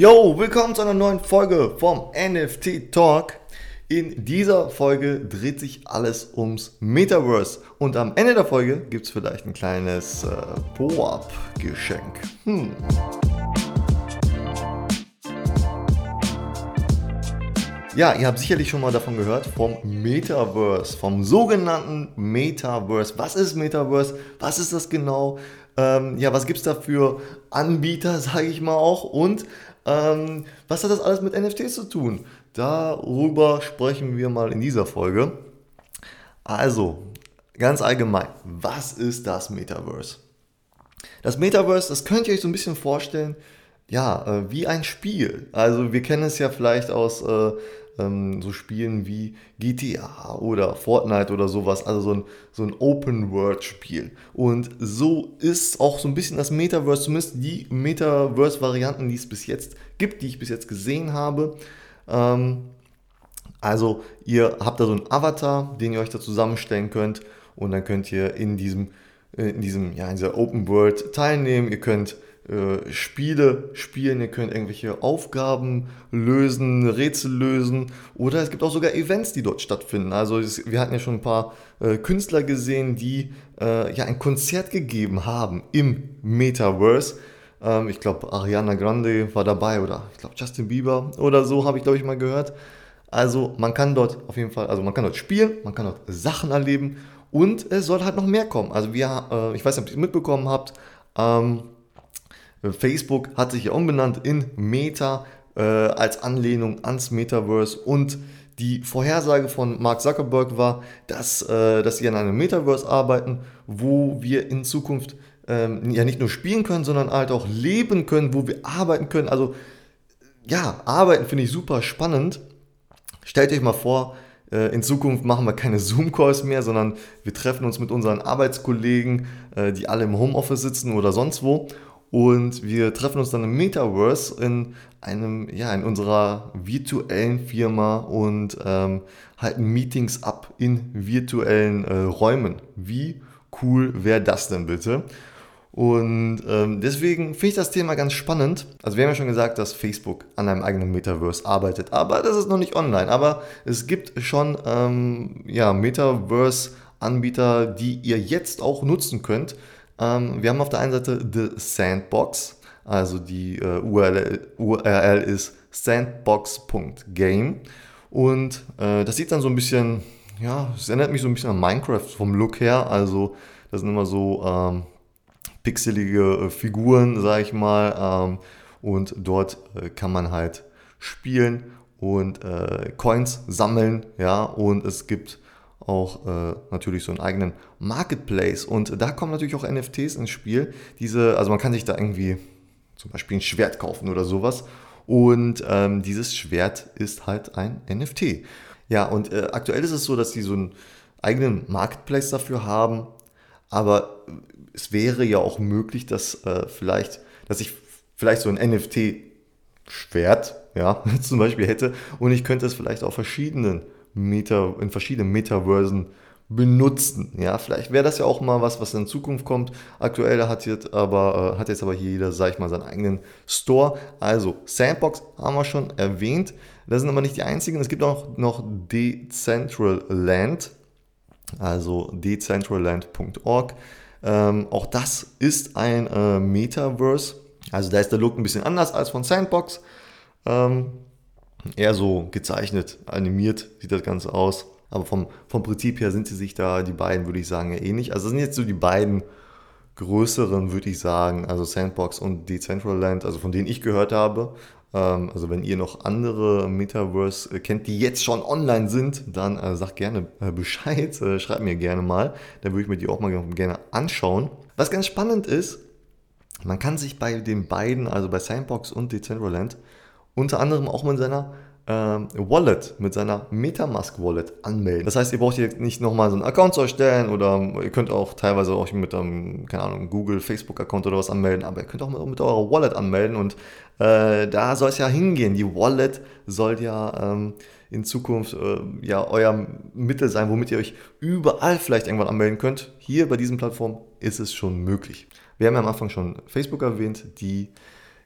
Yo, willkommen zu einer neuen Folge vom NFT Talk. In dieser Folge dreht sich alles ums Metaverse und am Ende der Folge gibt es vielleicht ein kleines äh, Po-Up-Geschenk. Hm. Ja, ihr habt sicherlich schon mal davon gehört, vom Metaverse, vom sogenannten Metaverse. Was ist Metaverse? Was ist das genau? Ähm, ja, was gibt es da für Anbieter, sage ich mal auch? Und ähm, was hat das alles mit NFTs zu tun? Darüber sprechen wir mal in dieser Folge. Also, ganz allgemein, was ist das Metaverse? Das Metaverse, das könnt ihr euch so ein bisschen vorstellen, ja, äh, wie ein Spiel. Also wir kennen es ja vielleicht aus äh, ähm, so Spielen wie GTA oder Fortnite oder sowas, also so ein, so ein Open-World-Spiel. Und so ist auch so ein bisschen das Metaverse, zumindest die Metaverse-Varianten, die es bis jetzt gibt, die ich bis jetzt gesehen habe. Ähm, also ihr habt da so einen Avatar, den ihr euch da zusammenstellen könnt und dann könnt ihr in diesem, äh, in diesem, ja, in dieser Open World teilnehmen. Ihr könnt äh, Spiele spielen, ihr könnt irgendwelche Aufgaben lösen, Rätsel lösen oder es gibt auch sogar Events, die dort stattfinden. Also es, wir hatten ja schon ein paar äh, Künstler gesehen, die äh, ja ein Konzert gegeben haben im Metaverse. Ähm, ich glaube, Ariana Grande war dabei oder ich glaube Justin Bieber oder so habe ich glaube ich mal gehört. Also man kann dort auf jeden Fall, also man kann dort spielen, man kann dort Sachen erleben und es soll halt noch mehr kommen. Also wir, äh, ich weiß nicht, ob ihr es mitbekommen habt, ähm, Facebook hat sich ja umbenannt in Meta äh, als Anlehnung ans Metaverse und die Vorhersage von Mark Zuckerberg war, dass, äh, dass sie an einem Metaverse arbeiten, wo wir in Zukunft ähm, ja nicht nur spielen können, sondern halt auch leben können, wo wir arbeiten können. Also ja, arbeiten finde ich super spannend. Stellt euch mal vor, äh, in Zukunft machen wir keine Zoom-Calls mehr, sondern wir treffen uns mit unseren Arbeitskollegen, äh, die alle im Homeoffice sitzen oder sonst wo und wir treffen uns dann im Metaverse in einem, ja, in unserer virtuellen Firma und ähm, halten Meetings ab in virtuellen äh, Räumen. Wie cool wäre das denn bitte? Und ähm, deswegen finde ich das Thema ganz spannend. Also wir haben ja schon gesagt, dass Facebook an einem eigenen Metaverse arbeitet, aber das ist noch nicht online. Aber es gibt schon ähm, ja, Metaverse-Anbieter, die ihr jetzt auch nutzen könnt. Ähm, wir haben auf der einen Seite The Sandbox, also die äh, URL, URL ist sandbox.game und äh, das sieht dann so ein bisschen, ja, es erinnert mich so ein bisschen an Minecraft vom Look her, also das sind immer so ähm, pixelige äh, Figuren, sag ich mal, ähm, und dort äh, kann man halt spielen und äh, Coins sammeln, ja, und es gibt auch äh, natürlich so einen eigenen Marketplace. Und da kommen natürlich auch NFTs ins Spiel. Diese, also man kann sich da irgendwie zum Beispiel ein Schwert kaufen oder sowas. Und ähm, dieses Schwert ist halt ein NFT. Ja, und äh, aktuell ist es so, dass die so einen eigenen Marketplace dafür haben. Aber es wäre ja auch möglich, dass äh, vielleicht, dass ich vielleicht so ein NFT-Schwert, ja, zum Beispiel hätte und ich könnte es vielleicht auf verschiedenen Meta, in verschiedenen Metaversen benutzen. Ja, vielleicht wäre das ja auch mal was, was in Zukunft kommt. Aktuell hat jetzt aber, äh, hat jetzt aber hier jeder, sag ich mal, seinen eigenen Store. Also Sandbox haben wir schon erwähnt. Das sind aber nicht die einzigen. Es gibt auch noch Decentraland, also decentraland.org. Ähm, auch das ist ein äh, Metaverse. Also da ist der Look ein bisschen anders als von Sandbox. Ähm, eher so gezeichnet, animiert sieht das Ganze aus. Aber vom, vom Prinzip her sind sie sich da, die beiden, würde ich sagen, ähnlich. Also das sind jetzt so die beiden größeren, würde ich sagen, also Sandbox und Decentraland, also von denen ich gehört habe. Ähm, also wenn ihr noch andere Metaverse äh, kennt, die jetzt schon online sind, dann äh, sagt gerne äh, Bescheid, schreibt mir gerne mal. Dann würde ich mir die auch mal gerne anschauen. Was ganz spannend ist, man kann sich bei den beiden, also bei Sandbox und Decentraland, unter anderem auch mit seiner ähm, Wallet, mit seiner Metamask Wallet anmelden. Das heißt, ihr braucht hier nicht nochmal so einen Account zu erstellen oder ihr könnt auch teilweise auch mit einem, keine Ahnung, Google, Facebook Account oder was anmelden, aber ihr könnt auch mit, mit eurer Wallet anmelden und äh, da soll es ja hingehen. Die Wallet soll ja ähm, in Zukunft äh, ja euer Mittel sein, womit ihr euch überall vielleicht irgendwann anmelden könnt. Hier bei diesen Plattformen ist es schon möglich. Wir haben ja am Anfang schon Facebook erwähnt, die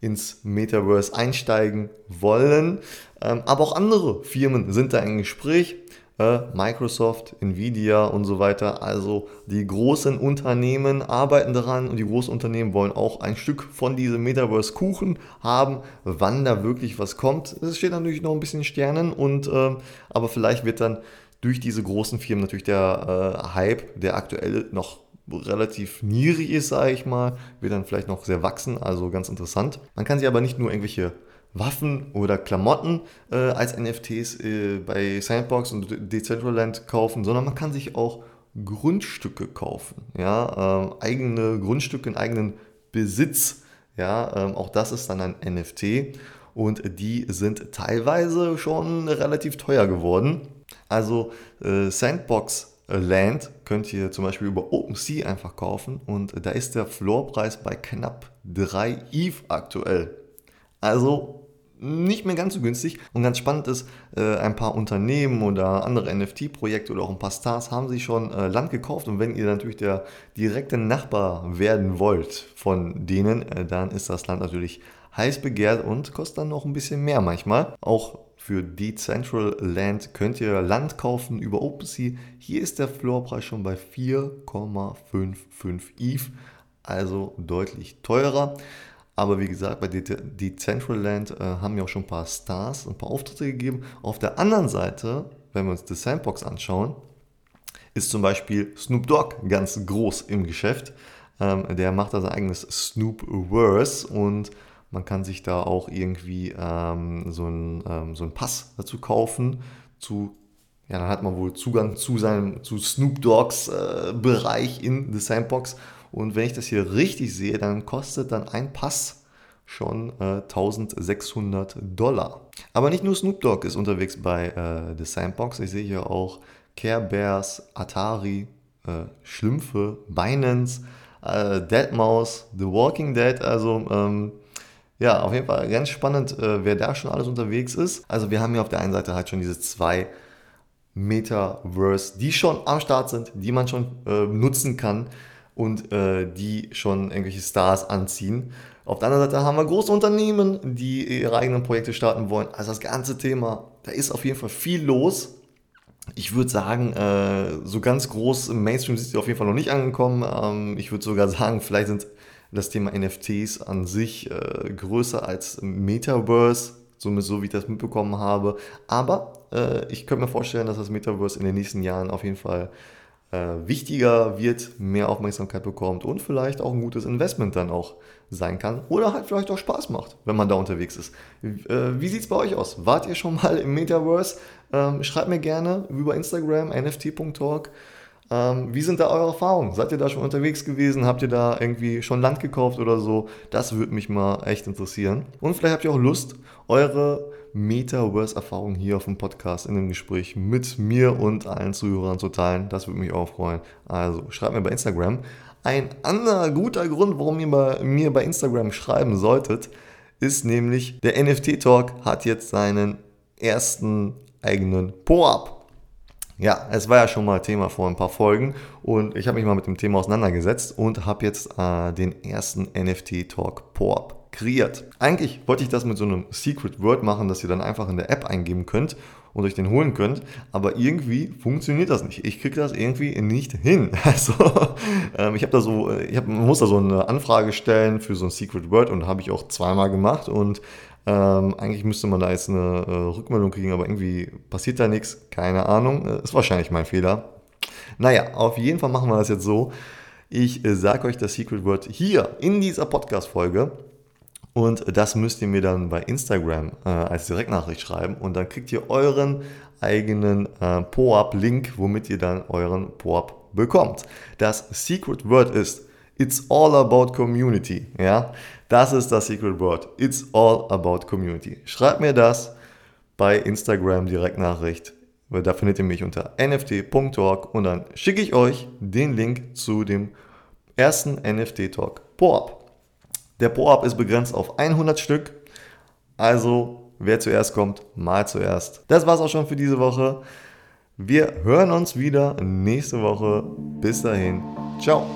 ins Metaverse einsteigen wollen. Ähm, aber auch andere Firmen sind da im Gespräch. Äh, Microsoft, Nvidia und so weiter. Also die großen Unternehmen arbeiten daran und die großen Unternehmen wollen auch ein Stück von diesem Metaverse-Kuchen haben. Wann da wirklich was kommt, es steht natürlich noch ein bisschen Sternen und äh, aber vielleicht wird dann durch diese großen Firmen natürlich der äh, Hype, der aktuell noch relativ niedrig ist, sage ich mal, wird dann vielleicht noch sehr wachsen, also ganz interessant. Man kann sich aber nicht nur irgendwelche Waffen oder Klamotten äh, als NFTs äh, bei Sandbox und Decentraland kaufen, sondern man kann sich auch Grundstücke kaufen, ja, ähm, eigene Grundstücke in eigenen Besitz, ja, ähm, auch das ist dann ein NFT und die sind teilweise schon relativ teuer geworden. Also äh, Sandbox Land könnt ihr zum Beispiel über OpenSea einfach kaufen und da ist der Floorpreis bei knapp 3 ETH aktuell. Also nicht mehr ganz so günstig und ganz spannend ist, äh, ein paar Unternehmen oder andere NFT-Projekte oder auch ein paar Stars haben sich schon äh, Land gekauft und wenn ihr natürlich der direkte Nachbar werden wollt von denen, äh, dann ist das Land natürlich heiß begehrt und kostet dann noch ein bisschen mehr manchmal. Auch für Decentraland könnt ihr Land kaufen über OpenSea. Hier ist der Floorpreis schon bei 4,55 ETH, also deutlich teurer. Aber wie gesagt, bei Decentraland äh, haben wir auch schon ein paar Stars, ein paar Auftritte gegeben. Auf der anderen Seite, wenn wir uns die Sandbox anschauen, ist zum Beispiel Snoop Dogg ganz groß im Geschäft. Ähm, der macht sein eigenes Snoopverse und man kann sich da auch irgendwie ähm, so, einen, ähm, so einen Pass dazu kaufen. Zu, ja, dann hat man wohl Zugang zu seinem, zu Snoop Dogs äh, Bereich in The Sandbox. Und wenn ich das hier richtig sehe, dann kostet dann ein Pass schon äh, 1600 Dollar. Aber nicht nur Snoop Dogg ist unterwegs bei äh, The Sandbox. Ich sehe hier auch Care Bears, Atari, äh, Schlümpfe, Binance, äh, Deadmau5, The Walking Dead. Also ähm, ja, auf jeden Fall ganz spannend, äh, wer da schon alles unterwegs ist. Also wir haben hier auf der einen Seite halt schon diese zwei Metaverse, die schon am Start sind, die man schon äh, nutzen kann und äh, die schon irgendwelche Stars anziehen. Auf der anderen Seite haben wir große Unternehmen, die ihre eigenen Projekte starten wollen. Also das ganze Thema, da ist auf jeden Fall viel los. Ich würde sagen, äh, so ganz groß im Mainstream sind sie auf jeden Fall noch nicht angekommen. Ähm, ich würde sogar sagen, vielleicht sind das Thema NFTs an sich äh, größer als Metaverse, somit so wie ich das mitbekommen habe. Aber äh, ich könnte mir vorstellen, dass das Metaverse in den nächsten Jahren auf jeden Fall äh, wichtiger wird, mehr Aufmerksamkeit bekommt und vielleicht auch ein gutes Investment dann auch sein kann oder halt vielleicht auch Spaß macht, wenn man da unterwegs ist. Äh, wie sieht es bei euch aus? Wart ihr schon mal im Metaverse? Ähm, schreibt mir gerne über Instagram nft.talk. Ähm, wie sind da eure Erfahrungen? Seid ihr da schon unterwegs gewesen? Habt ihr da irgendwie schon Land gekauft oder so? Das würde mich mal echt interessieren. Und vielleicht habt ihr auch Lust, eure Metaverse-Erfahrungen hier auf dem Podcast in dem Gespräch mit mir und allen Zuhörern zu teilen. Das würde mich auch freuen. Also schreibt mir bei Instagram. Ein anderer guter Grund, warum ihr bei mir bei Instagram schreiben solltet, ist nämlich, der NFT-Talk hat jetzt seinen ersten eigenen Po-Up. Ja, es war ja schon mal Thema vor ein paar Folgen und ich habe mich mal mit dem Thema auseinandergesetzt und habe jetzt äh, den ersten NFT Talk Po-Up kreiert. Eigentlich wollte ich das mit so einem Secret Word machen, das ihr dann einfach in der App eingeben könnt und euch den holen könnt, aber irgendwie funktioniert das nicht. Ich kriege das irgendwie nicht hin. Also ähm, ich habe da so, ich hab, muss da so eine Anfrage stellen für so ein Secret Word und habe ich auch zweimal gemacht und ähm, eigentlich müsste man da jetzt eine äh, Rückmeldung kriegen, aber irgendwie passiert da nichts. Keine Ahnung. Äh, ist wahrscheinlich mein Fehler. Naja, auf jeden Fall machen wir das jetzt so. Ich äh, sage euch das Secret Word hier in dieser Podcast-Folge. Und das müsst ihr mir dann bei Instagram äh, als Direktnachricht schreiben. Und dann kriegt ihr euren eigenen äh, POAP-Link, womit ihr dann euren POAP bekommt. Das Secret Word ist It's all about community. Ja, das ist das Secret Word. It's all about community. Schreibt mir das bei Instagram Direktnachricht. Da findet ihr mich unter nft.talk und dann schicke ich euch den Link zu dem ersten NFT Talk Po-Up. Der Po-Up ist begrenzt auf 100 Stück. Also, wer zuerst kommt, mal zuerst. Das war's auch schon für diese Woche. Wir hören uns wieder nächste Woche. Bis dahin. Ciao.